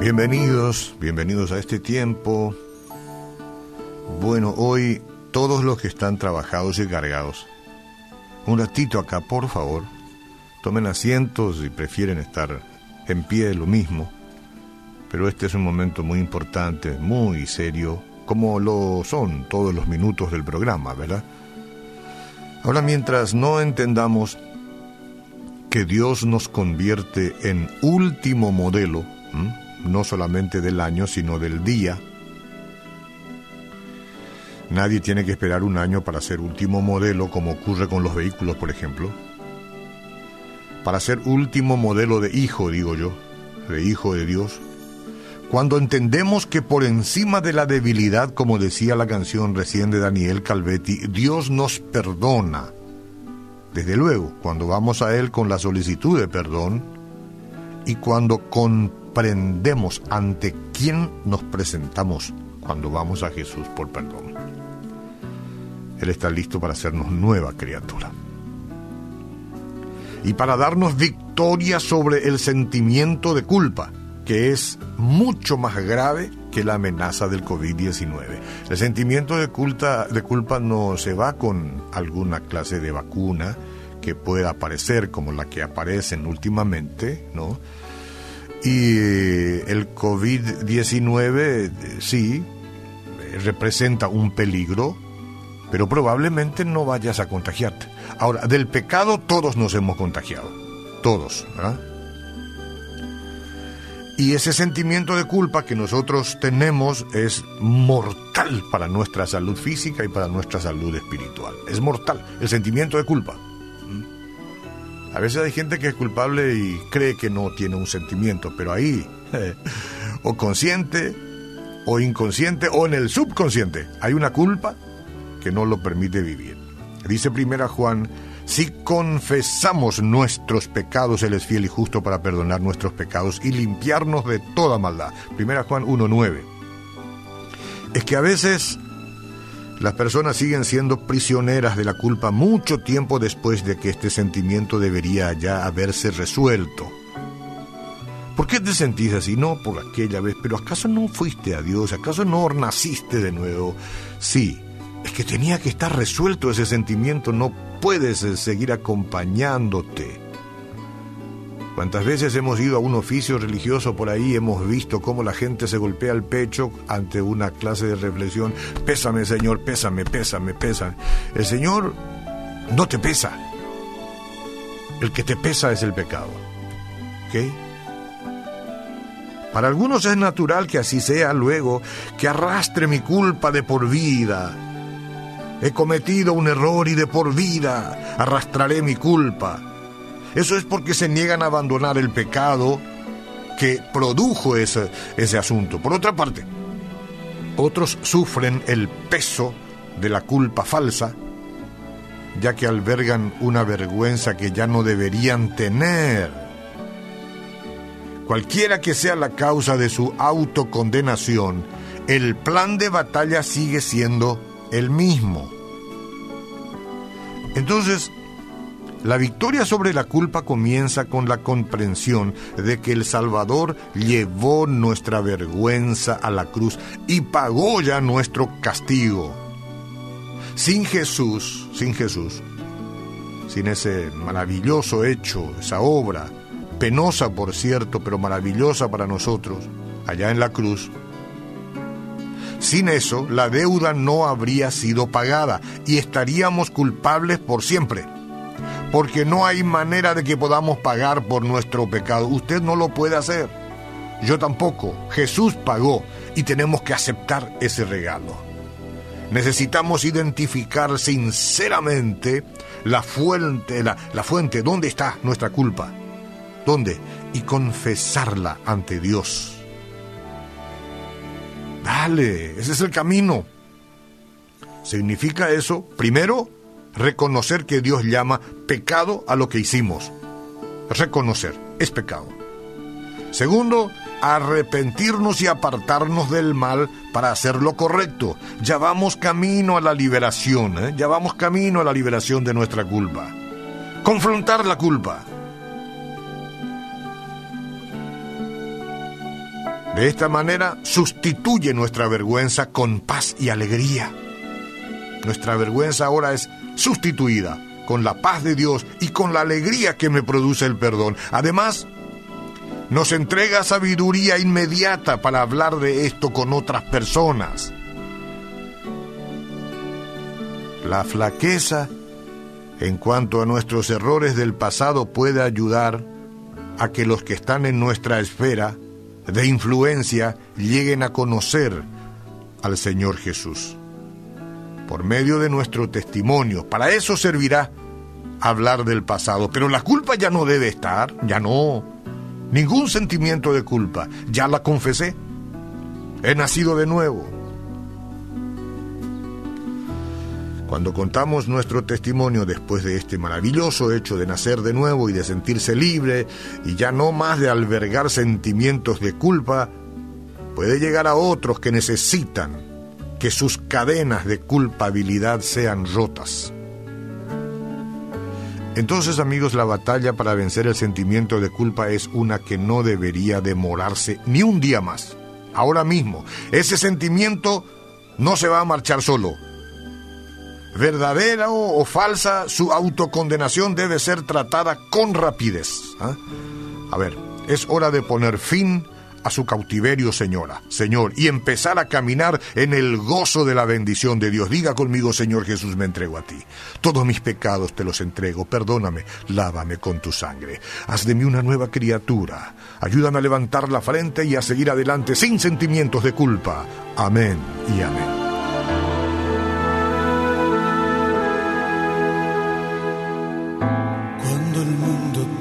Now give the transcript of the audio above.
Bienvenidos, bienvenidos a este tiempo. Bueno, hoy todos los que están trabajados y cargados, un ratito acá, por favor. Tomen asientos y prefieren estar en pie, lo mismo. Pero este es un momento muy importante, muy serio, como lo son todos los minutos del programa, ¿verdad? Ahora, mientras no entendamos que Dios nos convierte en último modelo, no solamente del año, sino del día, Nadie tiene que esperar un año para ser último modelo, como ocurre con los vehículos, por ejemplo. Para ser último modelo de hijo, digo yo, de hijo de Dios. Cuando entendemos que por encima de la debilidad, como decía la canción recién de Daniel Calvetti, Dios nos perdona. Desde luego, cuando vamos a Él con la solicitud de perdón y cuando comprendemos ante quién nos presentamos cuando vamos a Jesús por perdón. Él está listo para hacernos nueva criatura. Y para darnos victoria sobre el sentimiento de culpa, que es mucho más grave que la amenaza del COVID-19. El sentimiento de, culpa, de culpa no se va con alguna clase de vacuna que pueda aparecer como la que aparecen últimamente, ¿no? Y el COVID-19 sí representa un peligro pero probablemente no vayas a contagiarte. Ahora, del pecado todos nos hemos contagiado, todos, ¿verdad? Y ese sentimiento de culpa que nosotros tenemos es mortal para nuestra salud física y para nuestra salud espiritual. Es mortal, el sentimiento de culpa. A veces hay gente que es culpable y cree que no tiene un sentimiento, pero ahí, o consciente, o inconsciente, o en el subconsciente, hay una culpa que no lo permite vivir. Dice primera Juan, si confesamos nuestros pecados, Él es fiel y justo para perdonar nuestros pecados y limpiarnos de toda maldad. Primera Juan 1.9. Es que a veces las personas siguen siendo prisioneras de la culpa mucho tiempo después de que este sentimiento debería ya haberse resuelto. ¿Por qué te sentís así? No por aquella vez, pero ¿acaso no fuiste a Dios? ¿Acaso no naciste de nuevo? Sí, que tenía que estar resuelto ese sentimiento, no puedes eh, seguir acompañándote. ¿Cuántas veces hemos ido a un oficio religioso por ahí, hemos visto cómo la gente se golpea el pecho ante una clase de reflexión? Pésame, Señor, pésame, pésame, pésame. El Señor no te pesa. El que te pesa es el pecado. ¿Ok? Para algunos es natural que así sea luego, que arrastre mi culpa de por vida He cometido un error y de por vida arrastraré mi culpa. Eso es porque se niegan a abandonar el pecado que produjo ese, ese asunto. Por otra parte, otros sufren el peso de la culpa falsa, ya que albergan una vergüenza que ya no deberían tener. Cualquiera que sea la causa de su autocondenación, el plan de batalla sigue siendo el mismo. Entonces, la victoria sobre la culpa comienza con la comprensión de que el Salvador llevó nuestra vergüenza a la cruz y pagó ya nuestro castigo. Sin Jesús, sin Jesús, sin ese maravilloso hecho, esa obra, penosa por cierto, pero maravillosa para nosotros, allá en la cruz, sin eso, la deuda no habría sido pagada y estaríamos culpables por siempre. Porque no hay manera de que podamos pagar por nuestro pecado. Usted no lo puede hacer. Yo tampoco. Jesús pagó y tenemos que aceptar ese regalo. Necesitamos identificar sinceramente la fuente, la, fuente, dónde está nuestra culpa. ¿Dónde? Y confesarla ante Dios. Ese es el camino. Significa eso, primero, reconocer que Dios llama pecado a lo que hicimos. Reconocer, es pecado. Segundo, arrepentirnos y apartarnos del mal para hacer lo correcto. Ya vamos camino a la liberación, ¿eh? ya vamos camino a la liberación de nuestra culpa. Confrontar la culpa. De esta manera sustituye nuestra vergüenza con paz y alegría. Nuestra vergüenza ahora es sustituida con la paz de Dios y con la alegría que me produce el perdón. Además, nos entrega sabiduría inmediata para hablar de esto con otras personas. La flaqueza en cuanto a nuestros errores del pasado puede ayudar a que los que están en nuestra esfera de influencia lleguen a conocer al Señor Jesús. Por medio de nuestro testimonio, para eso servirá hablar del pasado, pero la culpa ya no debe estar, ya no. Ningún sentimiento de culpa, ya la confesé. He nacido de nuevo Cuando contamos nuestro testimonio después de este maravilloso hecho de nacer de nuevo y de sentirse libre y ya no más de albergar sentimientos de culpa, puede llegar a otros que necesitan que sus cadenas de culpabilidad sean rotas. Entonces amigos, la batalla para vencer el sentimiento de culpa es una que no debería demorarse ni un día más. Ahora mismo, ese sentimiento no se va a marchar solo, verdadera o, falsa, su autocondenación debe ser tratada con rapidez. ¿ah? A ver, es hora de poner fin a su cautiverio, señora, Señor, y empezar a caminar en el gozo de la bendición de Dios. Diga conmigo, Señor Jesús, me entrego a ti. Todos mis pecados te los entrego. Perdóname, lávame con tu sangre. Haz de mí una nueva criatura. Ayúdame a levantar la frente y a seguir adelante sin sentimientos de culpa. Amén y amén.